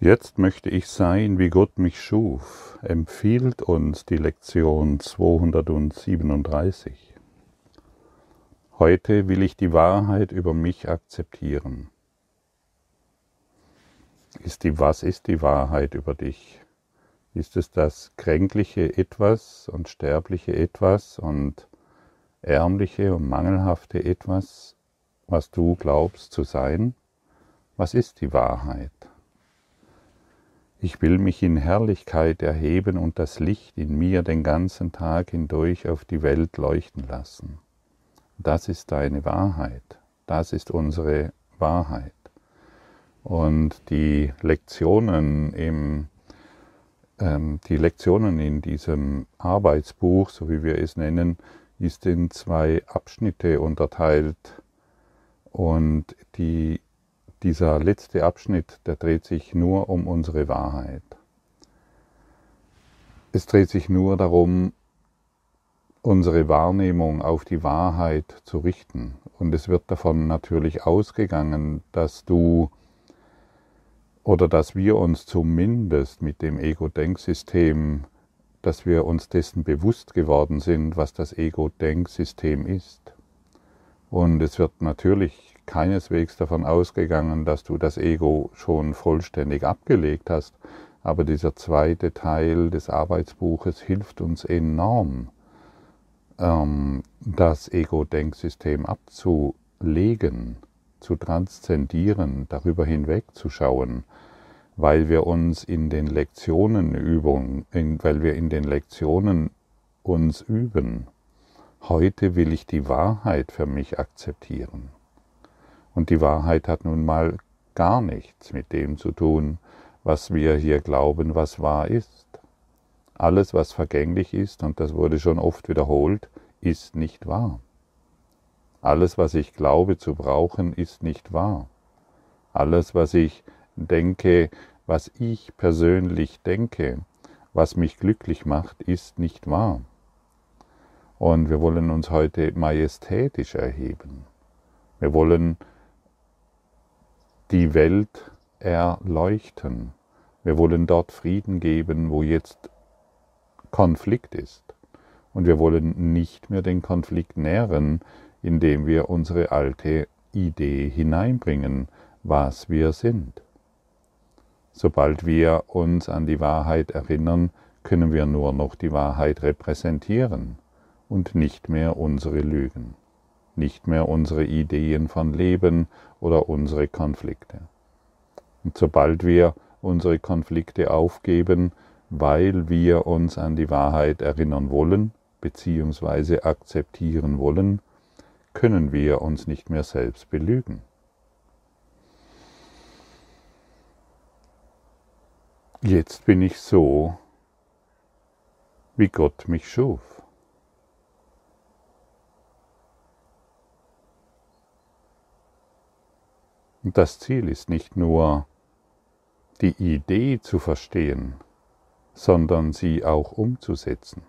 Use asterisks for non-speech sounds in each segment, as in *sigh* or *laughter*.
Jetzt möchte ich sein, wie Gott mich schuf, empfiehlt uns die Lektion 237. Heute will ich die Wahrheit über mich akzeptieren. Ist die, was ist die Wahrheit über dich? Ist es das kränkliche Etwas und sterbliche Etwas und ärmliche und mangelhafte Etwas, was du glaubst zu sein? Was ist die Wahrheit? Ich will mich in Herrlichkeit erheben und das Licht in mir den ganzen Tag hindurch auf die Welt leuchten lassen. Das ist deine Wahrheit. Das ist unsere Wahrheit. Und die Lektionen im ähm, die Lektionen in diesem Arbeitsbuch, so wie wir es nennen, ist in zwei Abschnitte unterteilt. Und die dieser letzte Abschnitt, der dreht sich nur um unsere Wahrheit. Es dreht sich nur darum, unsere Wahrnehmung auf die Wahrheit zu richten. Und es wird davon natürlich ausgegangen, dass du oder dass wir uns zumindest mit dem Ego-Denksystem, dass wir uns dessen bewusst geworden sind, was das Ego-Denksystem ist. Und es wird natürlich keineswegs davon ausgegangen, dass du das Ego schon vollständig abgelegt hast, aber dieser zweite Teil des Arbeitsbuches hilft uns enorm, ähm, das Ego-Denksystem abzulegen, zu transzendieren, darüber hinwegzuschauen, weil wir uns in den Lektionen üben, weil wir in den Lektionen uns üben. Heute will ich die Wahrheit für mich akzeptieren. Und die Wahrheit hat nun mal gar nichts mit dem zu tun, was wir hier glauben, was wahr ist. Alles, was vergänglich ist, und das wurde schon oft wiederholt, ist nicht wahr. Alles, was ich glaube zu brauchen, ist nicht wahr. Alles, was ich denke, was ich persönlich denke, was mich glücklich macht, ist nicht wahr. Und wir wollen uns heute majestätisch erheben. Wir wollen die Welt erleuchten. Wir wollen dort Frieden geben, wo jetzt Konflikt ist. Und wir wollen nicht mehr den Konflikt nähren, indem wir unsere alte Idee hineinbringen, was wir sind. Sobald wir uns an die Wahrheit erinnern, können wir nur noch die Wahrheit repräsentieren und nicht mehr unsere Lügen nicht mehr unsere Ideen von Leben oder unsere Konflikte. Und sobald wir unsere Konflikte aufgeben, weil wir uns an die Wahrheit erinnern wollen bzw. akzeptieren wollen, können wir uns nicht mehr selbst belügen. Jetzt bin ich so, wie Gott mich schuf. Und das Ziel ist nicht nur die Idee zu verstehen, sondern sie auch umzusetzen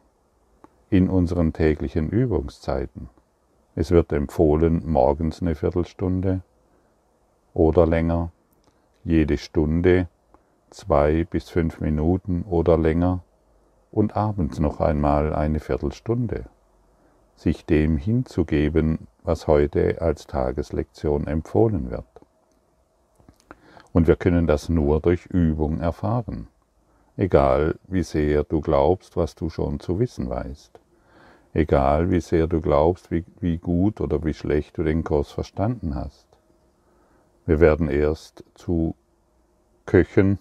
in unseren täglichen Übungszeiten. Es wird empfohlen, morgens eine Viertelstunde oder länger, jede Stunde zwei bis fünf Minuten oder länger und abends noch einmal eine Viertelstunde, sich dem hinzugeben, was heute als Tageslektion empfohlen wird. Und wir können das nur durch Übung erfahren, egal wie sehr du glaubst, was du schon zu wissen weißt, egal wie sehr du glaubst, wie, wie gut oder wie schlecht du den Kurs verstanden hast. Wir werden erst zu Köchen,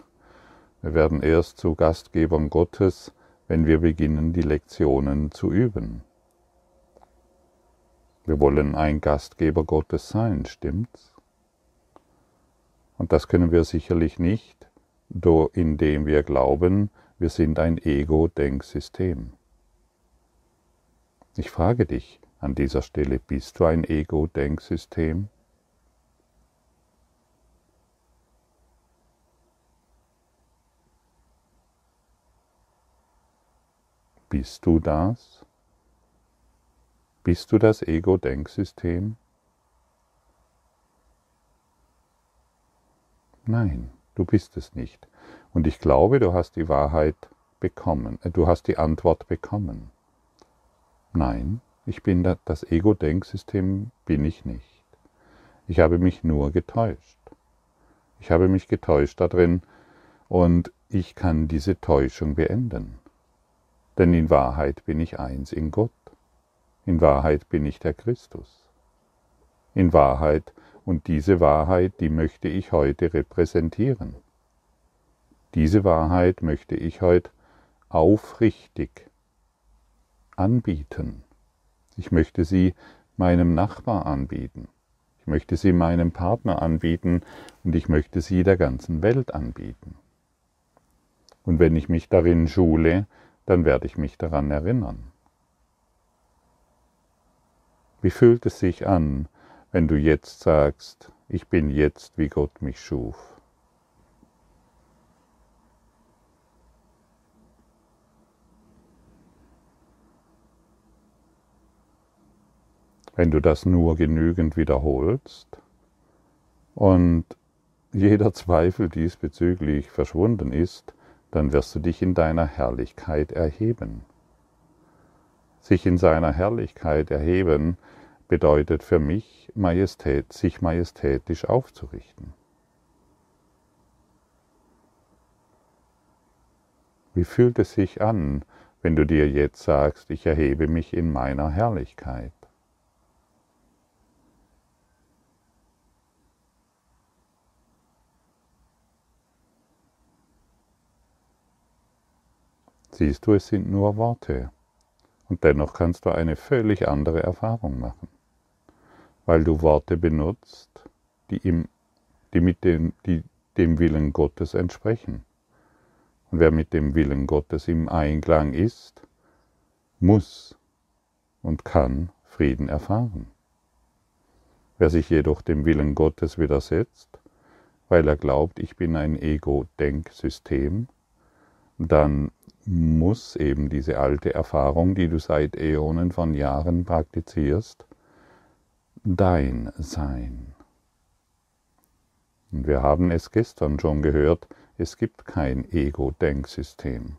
wir werden erst zu Gastgebern Gottes, wenn wir beginnen, die Lektionen zu üben. Wir wollen ein Gastgeber Gottes sein, stimmt's? Und das können wir sicherlich nicht, indem wir glauben, wir sind ein Ego-Denksystem. Ich frage dich an dieser Stelle, bist du ein Ego-Denksystem? Bist du das? Bist du das Ego-Denksystem? Nein, Du bist es nicht. Und ich glaube, du hast die Wahrheit bekommen, äh, du hast die Antwort bekommen. Nein, ich bin da, das Ego-Denksystem bin ich nicht. Ich habe mich nur getäuscht. Ich habe mich getäuscht darin und ich kann diese Täuschung beenden. Denn in Wahrheit bin ich eins in Gott. In Wahrheit bin ich der Christus. In Wahrheit und diese Wahrheit, die möchte ich heute repräsentieren. Diese Wahrheit möchte ich heute aufrichtig anbieten. Ich möchte sie meinem Nachbar anbieten. Ich möchte sie meinem Partner anbieten und ich möchte sie der ganzen Welt anbieten. Und wenn ich mich darin schule, dann werde ich mich daran erinnern. Wie fühlt es sich an, wenn du jetzt sagst, ich bin jetzt, wie Gott mich schuf? Wenn du das nur genügend wiederholst und jeder Zweifel diesbezüglich verschwunden ist, dann wirst du dich in deiner Herrlichkeit erheben. Sich in seiner Herrlichkeit erheben bedeutet für mich, Majestät, sich majestätisch aufzurichten. Wie fühlt es sich an, wenn du dir jetzt sagst, ich erhebe mich in meiner Herrlichkeit? Siehst du, es sind nur Worte. Und dennoch kannst du eine völlig andere Erfahrung machen, weil du Worte benutzt, die, im, die mit dem, die dem Willen Gottes entsprechen. Und wer mit dem Willen Gottes im Einklang ist, muss und kann Frieden erfahren. Wer sich jedoch dem Willen Gottes widersetzt, weil er glaubt, ich bin ein Ego-Denksystem, dann muss eben diese alte Erfahrung, die du seit Äonen von Jahren praktizierst, dein sein. Und wir haben es gestern schon gehört, es gibt kein Ego-Denksystem.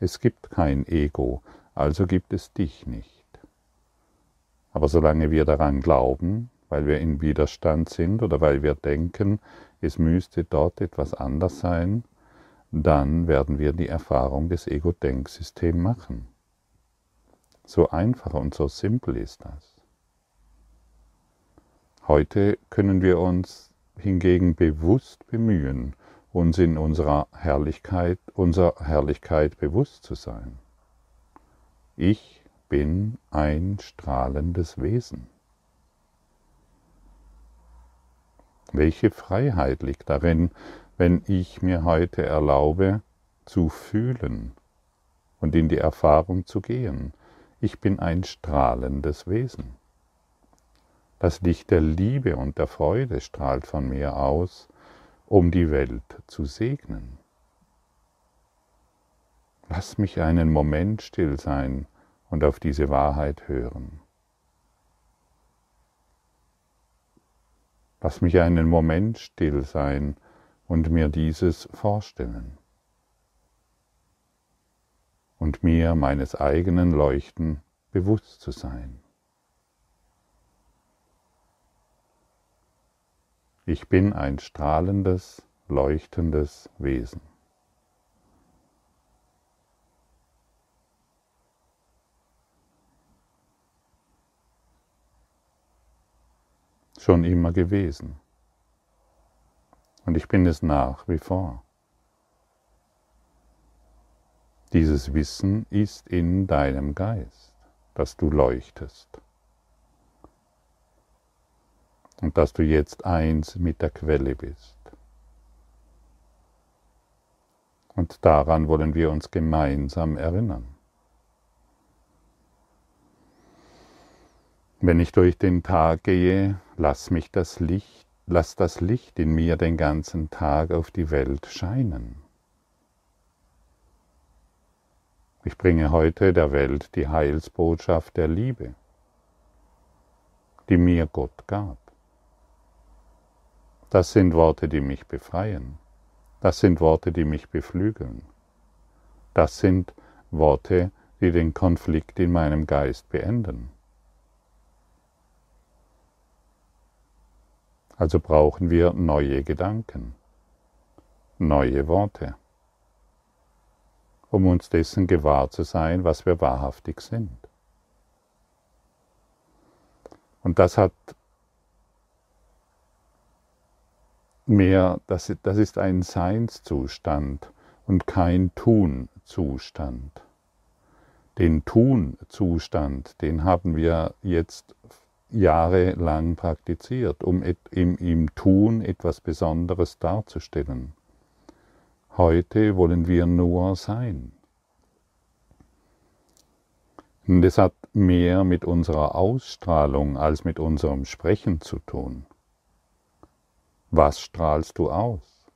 Es gibt kein Ego, also gibt es dich nicht. Aber solange wir daran glauben, weil wir in Widerstand sind oder weil wir denken, es müsste dort etwas anders sein, dann werden wir die Erfahrung des Ego-Denksystems machen. So einfach und so simpel ist das. Heute können wir uns hingegen bewusst bemühen, uns in unserer Herrlichkeit, unserer Herrlichkeit bewusst zu sein. Ich bin ein strahlendes Wesen. Welche Freiheit liegt darin, wenn ich mir heute erlaube zu fühlen und in die Erfahrung zu gehen. Ich bin ein strahlendes Wesen. Das Licht der Liebe und der Freude strahlt von mir aus, um die Welt zu segnen. Lass mich einen Moment still sein und auf diese Wahrheit hören. Lass mich einen Moment still sein und mir dieses vorstellen und mir meines eigenen Leuchten bewusst zu sein. Ich bin ein strahlendes, leuchtendes Wesen. Schon immer gewesen. Und ich bin es nach wie vor. Dieses Wissen ist in deinem Geist, dass du leuchtest. Und dass du jetzt eins mit der Quelle bist. Und daran wollen wir uns gemeinsam erinnern. Wenn ich durch den Tag gehe, lass mich das Licht Lass das Licht in mir den ganzen Tag auf die Welt scheinen. Ich bringe heute der Welt die Heilsbotschaft der Liebe, die mir Gott gab. Das sind Worte, die mich befreien. Das sind Worte, die mich beflügeln. Das sind Worte, die den Konflikt in meinem Geist beenden. Also brauchen wir neue Gedanken, neue Worte, um uns dessen gewahr zu sein, was wir wahrhaftig sind. Und das hat mehr, das, das ist ein Seinszustand und kein Tunzustand. Den Tunzustand, den haben wir jetzt jahrelang praktiziert, um im, im Tun etwas Besonderes darzustellen. Heute wollen wir nur sein. Und es hat mehr mit unserer Ausstrahlung als mit unserem Sprechen zu tun. Was strahlst du aus?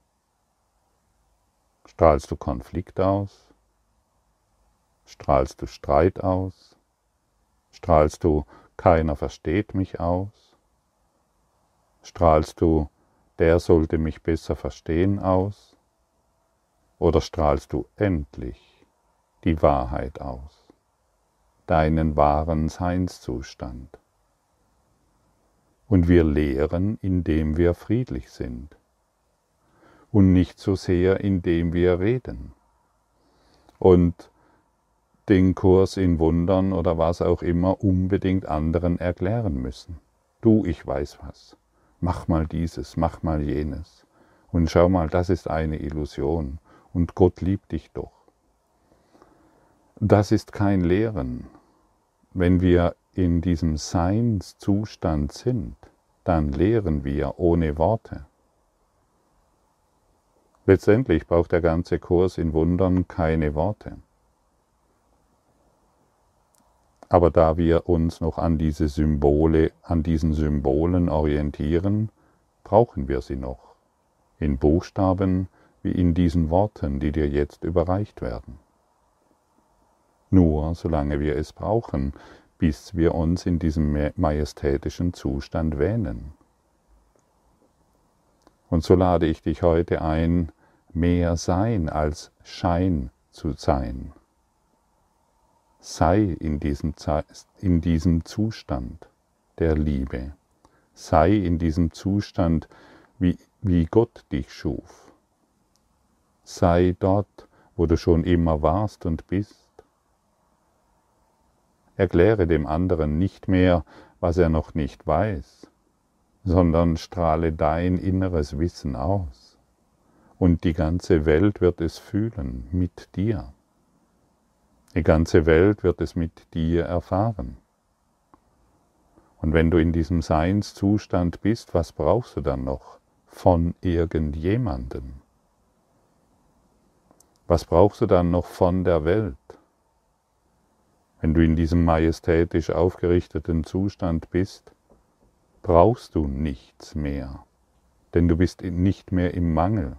Strahlst du Konflikt aus? Strahlst du Streit aus? Strahlst du keiner versteht mich aus? Strahlst du der sollte mich besser verstehen aus? Oder strahlst du endlich die Wahrheit aus, deinen wahren Seinszustand? Und wir lehren, indem wir friedlich sind und nicht so sehr, indem wir reden. Und den Kurs in Wundern oder was auch immer unbedingt anderen erklären müssen. Du, ich weiß was. Mach mal dieses, mach mal jenes. Und schau mal, das ist eine Illusion. Und Gott liebt dich doch. Das ist kein Lehren. Wenn wir in diesem Seinszustand sind, dann lehren wir ohne Worte. Letztendlich braucht der ganze Kurs in Wundern keine Worte. Aber da wir uns noch an diese Symbole, an diesen Symbolen orientieren, brauchen wir sie noch. In Buchstaben wie in diesen Worten, die dir jetzt überreicht werden. Nur solange wir es brauchen, bis wir uns in diesem majestätischen Zustand wähnen. Und so lade ich dich heute ein, mehr Sein als Schein zu sein. Sei in diesem, in diesem Zustand der Liebe. Sei in diesem Zustand, wie, wie Gott dich schuf. Sei dort, wo du schon immer warst und bist Erkläre dem anderen nicht mehr, was er noch nicht weiß, sondern strahle dein inneres Wissen aus. Und die ganze Welt wird es fühlen mit dir. Die ganze Welt wird es mit dir erfahren. Und wenn du in diesem Seinszustand bist, was brauchst du dann noch von irgendjemandem? Was brauchst du dann noch von der Welt? Wenn du in diesem majestätisch aufgerichteten Zustand bist, brauchst du nichts mehr, denn du bist nicht mehr im Mangel.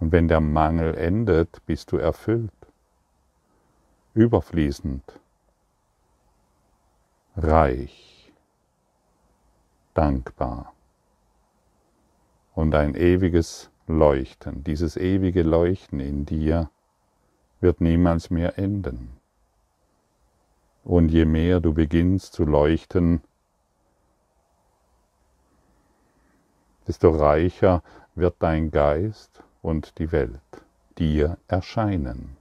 Und wenn der Mangel endet, bist du erfüllt, überfließend, reich, dankbar und ein ewiges Leuchten. Dieses ewige Leuchten in dir wird niemals mehr enden. Und je mehr du beginnst zu leuchten, desto reicher wird dein Geist und die Welt dir erscheinen.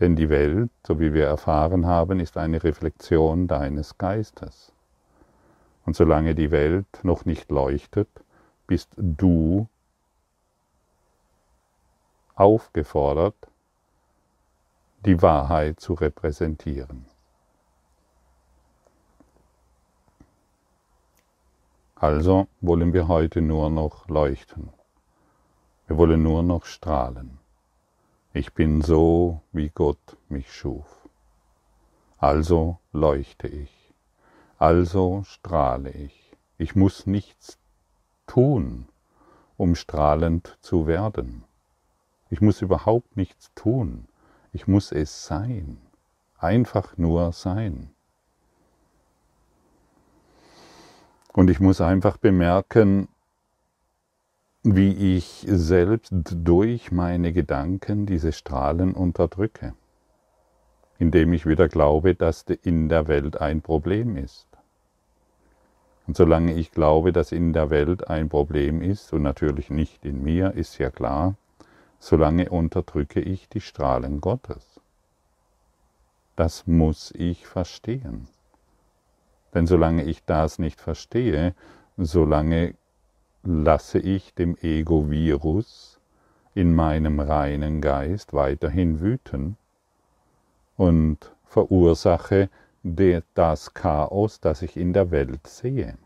Denn die Welt, so wie wir erfahren haben, ist eine Reflexion deines Geistes. Und solange die Welt noch nicht leuchtet, bist du aufgefordert, die Wahrheit zu repräsentieren. Also wollen wir heute nur noch leuchten. Wir wollen nur noch strahlen. Ich bin so, wie Gott mich schuf. Also leuchte ich. Also strahle ich. Ich muss nichts tun, um strahlend zu werden. Ich muss überhaupt nichts tun. Ich muss es sein. Einfach nur sein. Und ich muss einfach bemerken, wie ich selbst durch meine Gedanken diese Strahlen unterdrücke, indem ich wieder glaube, dass in der Welt ein Problem ist. Und solange ich glaube, dass in der Welt ein Problem ist, und natürlich nicht in mir, ist ja klar, solange unterdrücke ich die Strahlen Gottes. Das muss ich verstehen. Denn solange ich das nicht verstehe, solange lasse ich dem Ego-Virus in meinem reinen Geist weiterhin wüten und verursache das Chaos, das ich in der Welt sehe.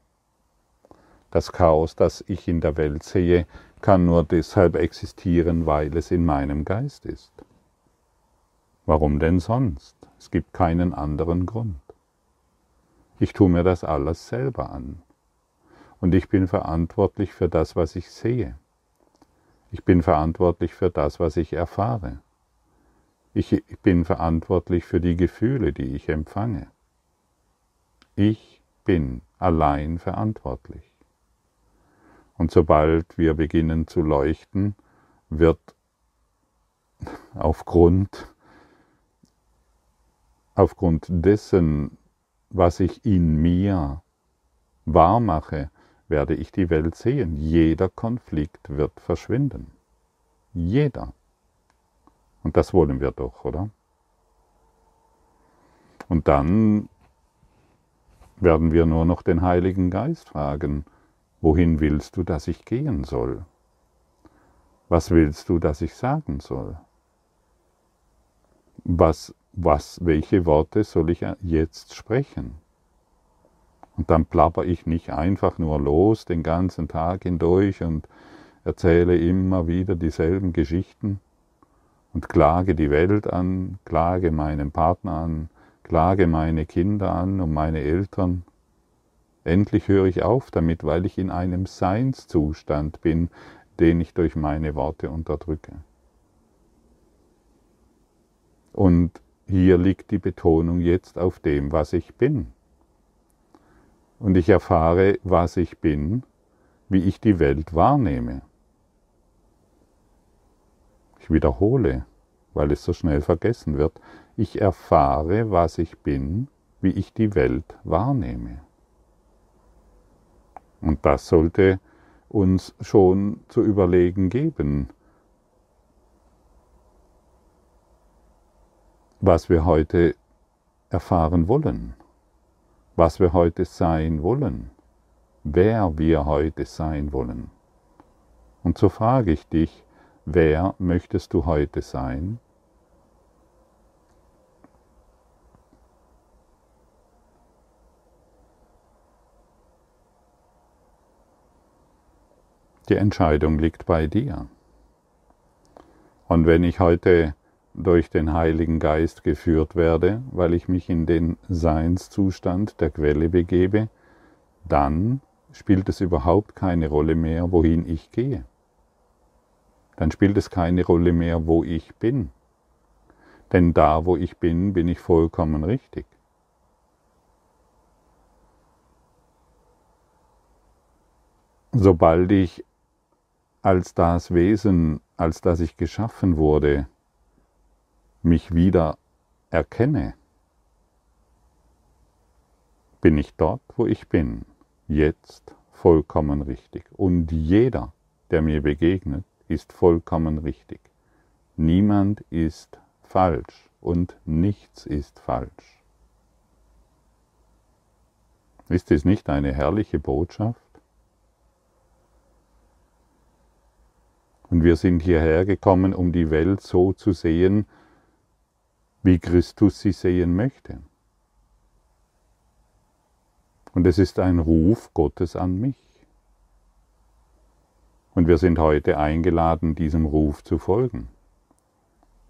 Das Chaos, das ich in der Welt sehe, kann nur deshalb existieren, weil es in meinem Geist ist. Warum denn sonst? Es gibt keinen anderen Grund. Ich tue mir das alles selber an und ich bin verantwortlich für das, was ich sehe. Ich bin verantwortlich für das, was ich erfahre. Ich bin verantwortlich für die Gefühle, die ich empfange. Ich bin allein verantwortlich. Und sobald wir beginnen zu leuchten, wird *laughs* aufgrund, aufgrund dessen, was ich in mir wahrmache, werde ich die Welt sehen. Jeder Konflikt wird verschwinden. Jeder. Und das wollen wir doch, oder? Und dann werden wir nur noch den Heiligen Geist fragen, wohin willst du, dass ich gehen soll? Was willst du, dass ich sagen soll? Was, was, welche Worte soll ich jetzt sprechen? Und dann plapper ich nicht einfach nur los den ganzen Tag hindurch und erzähle immer wieder dieselben Geschichten und klage die Welt an, klage meinen Partner an, klage meine Kinder an und meine Eltern. Endlich höre ich auf damit, weil ich in einem Seinszustand bin, den ich durch meine Worte unterdrücke. Und hier liegt die Betonung jetzt auf dem, was ich bin und ich erfahre, was ich bin, wie ich die Welt wahrnehme. Ich wiederhole, weil es so schnell vergessen wird, ich erfahre, was ich bin, wie ich die Welt wahrnehme. Und das sollte uns schon zu überlegen geben, was wir heute erfahren wollen was wir heute sein wollen, wer wir heute sein wollen. Und so frage ich dich, wer möchtest du heute sein? Die Entscheidung liegt bei dir. Und wenn ich heute durch den Heiligen Geist geführt werde, weil ich mich in den Seinszustand der Quelle begebe, dann spielt es überhaupt keine Rolle mehr, wohin ich gehe. Dann spielt es keine Rolle mehr, wo ich bin. Denn da, wo ich bin, bin ich vollkommen richtig. Sobald ich als das Wesen, als das ich geschaffen wurde, mich wieder erkenne, bin ich dort, wo ich bin, jetzt vollkommen richtig. Und jeder, der mir begegnet, ist vollkommen richtig. Niemand ist falsch und nichts ist falsch. Ist es nicht eine herrliche Botschaft? Und wir sind hierher gekommen, um die Welt so zu sehen, wie Christus sie sehen möchte. Und es ist ein Ruf Gottes an mich. Und wir sind heute eingeladen, diesem Ruf zu folgen.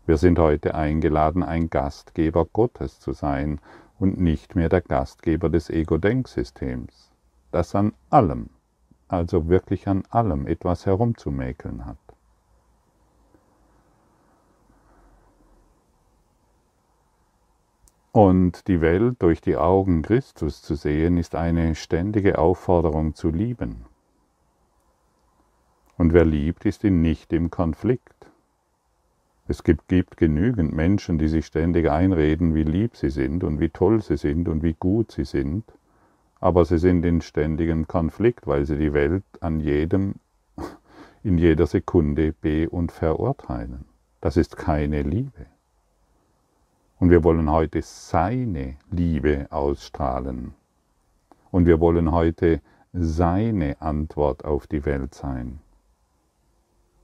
Wir sind heute eingeladen, ein Gastgeber Gottes zu sein und nicht mehr der Gastgeber des Ego-Denksystems, das an allem, also wirklich an allem etwas herumzumäkeln hat. Und die Welt durch die Augen Christus zu sehen, ist eine ständige Aufforderung zu lieben. Und wer liebt, ist nicht im Konflikt. Es gibt, gibt, genügend Menschen, die sich ständig einreden, wie lieb sie sind und wie toll sie sind und wie gut sie sind, aber sie sind in ständigem Konflikt, weil sie die Welt an jedem, in jeder Sekunde be- und verurteilen. Das ist keine Liebe. Und wir wollen heute seine Liebe ausstrahlen. Und wir wollen heute seine Antwort auf die Welt sein.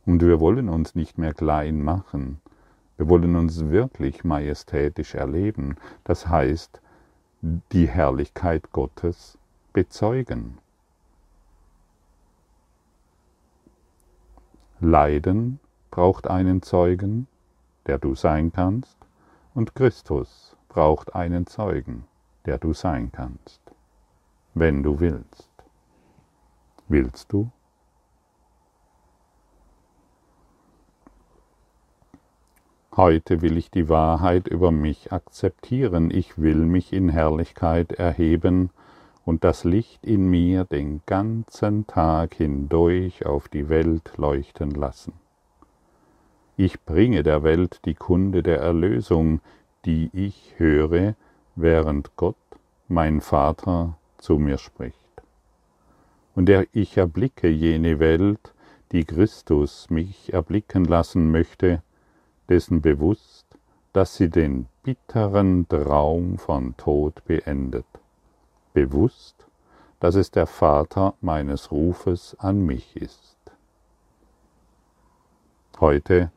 Und wir wollen uns nicht mehr klein machen. Wir wollen uns wirklich majestätisch erleben. Das heißt, die Herrlichkeit Gottes bezeugen. Leiden braucht einen Zeugen, der du sein kannst, und Christus braucht einen Zeugen, der du sein kannst, wenn du willst. Willst du? Heute will ich die Wahrheit über mich akzeptieren, ich will mich in Herrlichkeit erheben und das Licht in mir den ganzen Tag hindurch auf die Welt leuchten lassen. Ich bringe der Welt die Kunde der Erlösung, die ich höre, während Gott, mein Vater, zu mir spricht. Und ich erblicke jene Welt, die Christus mich erblicken lassen möchte, dessen bewusst, dass sie den bitteren Traum von Tod beendet, bewusst, dass es der Vater meines Rufes an mich ist. Heute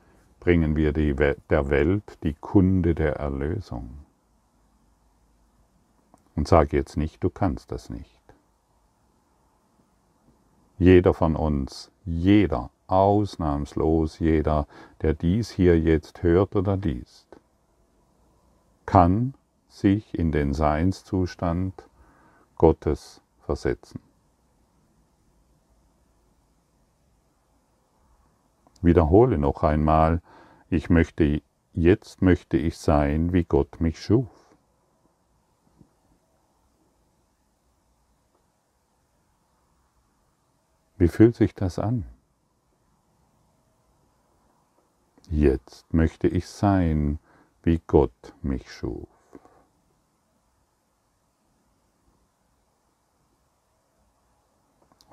bringen wir der Welt die Kunde der Erlösung. Und sage jetzt nicht, du kannst das nicht. Jeder von uns, jeder ausnahmslos jeder, der dies hier jetzt hört oder liest, kann sich in den Seinszustand Gottes versetzen. Wiederhole noch einmal, ich möchte, jetzt möchte ich sein, wie Gott mich schuf. Wie fühlt sich das an? Jetzt möchte ich sein, wie Gott mich schuf.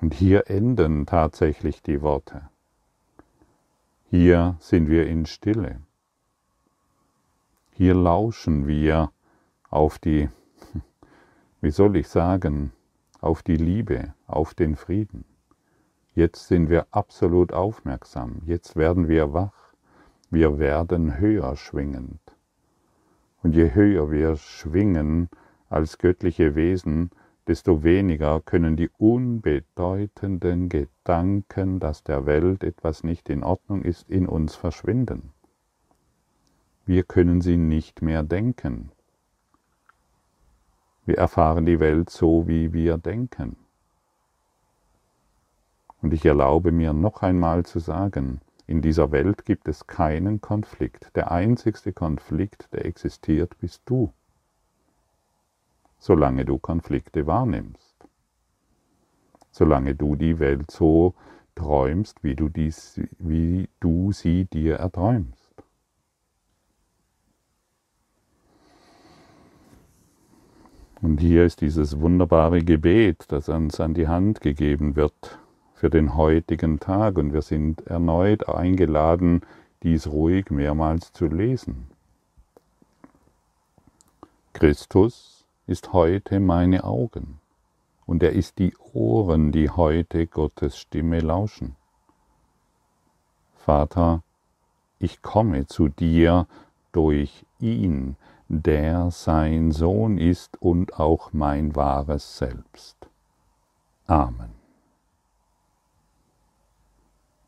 Und hier enden tatsächlich die Worte. Hier sind wir in Stille. Hier lauschen wir auf die, *laughs* wie soll ich sagen, auf die Liebe, auf den Frieden. Jetzt sind wir absolut aufmerksam, jetzt werden wir wach. Wir werden höher schwingend. Und je höher wir schwingen als göttliche Wesen, desto weniger können die unbedeutenden Gedanken, dass der Welt etwas nicht in Ordnung ist, in uns verschwinden. Wir können sie nicht mehr denken. Wir erfahren die Welt so, wie wir denken. Und ich erlaube mir noch einmal zu sagen, in dieser Welt gibt es keinen Konflikt. Der einzigste Konflikt, der existiert, bist du, solange du Konflikte wahrnimmst, solange du die Welt so träumst, wie du, dies, wie du sie dir erträumst. Und hier ist dieses wunderbare Gebet, das uns an die Hand gegeben wird für den heutigen Tag und wir sind erneut eingeladen, dies ruhig mehrmals zu lesen. Christus ist heute meine Augen und er ist die Ohren, die heute Gottes Stimme lauschen. Vater, ich komme zu dir durch ihn, der sein Sohn ist und auch mein wahres Selbst. Amen.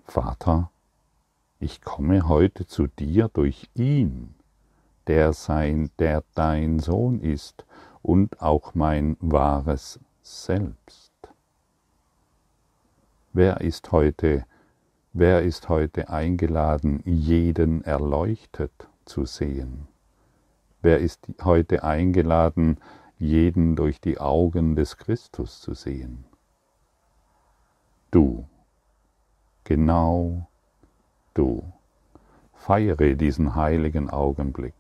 Vater, ich komme heute zu dir durch ihn, der sein, der dein Sohn ist und auch mein wahres Selbst. Wer ist heute, wer ist heute eingeladen, jeden erleuchtet zu sehen? Wer ist heute eingeladen, jeden durch die Augen des Christus zu sehen? Du Genau du. Feiere diesen heiligen Augenblick.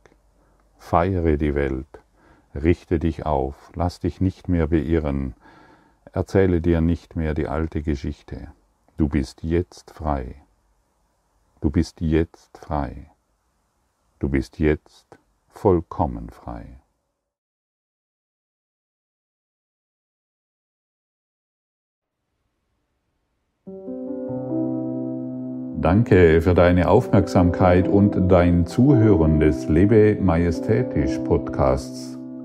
Feiere die Welt. Richte dich auf. Lass dich nicht mehr beirren. Erzähle dir nicht mehr die alte Geschichte. Du bist jetzt frei. Du bist jetzt frei. Du bist jetzt vollkommen frei. Danke für deine Aufmerksamkeit und dein Zuhören des Lebe Majestätisch Podcasts.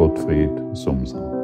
Gottfried Sumser.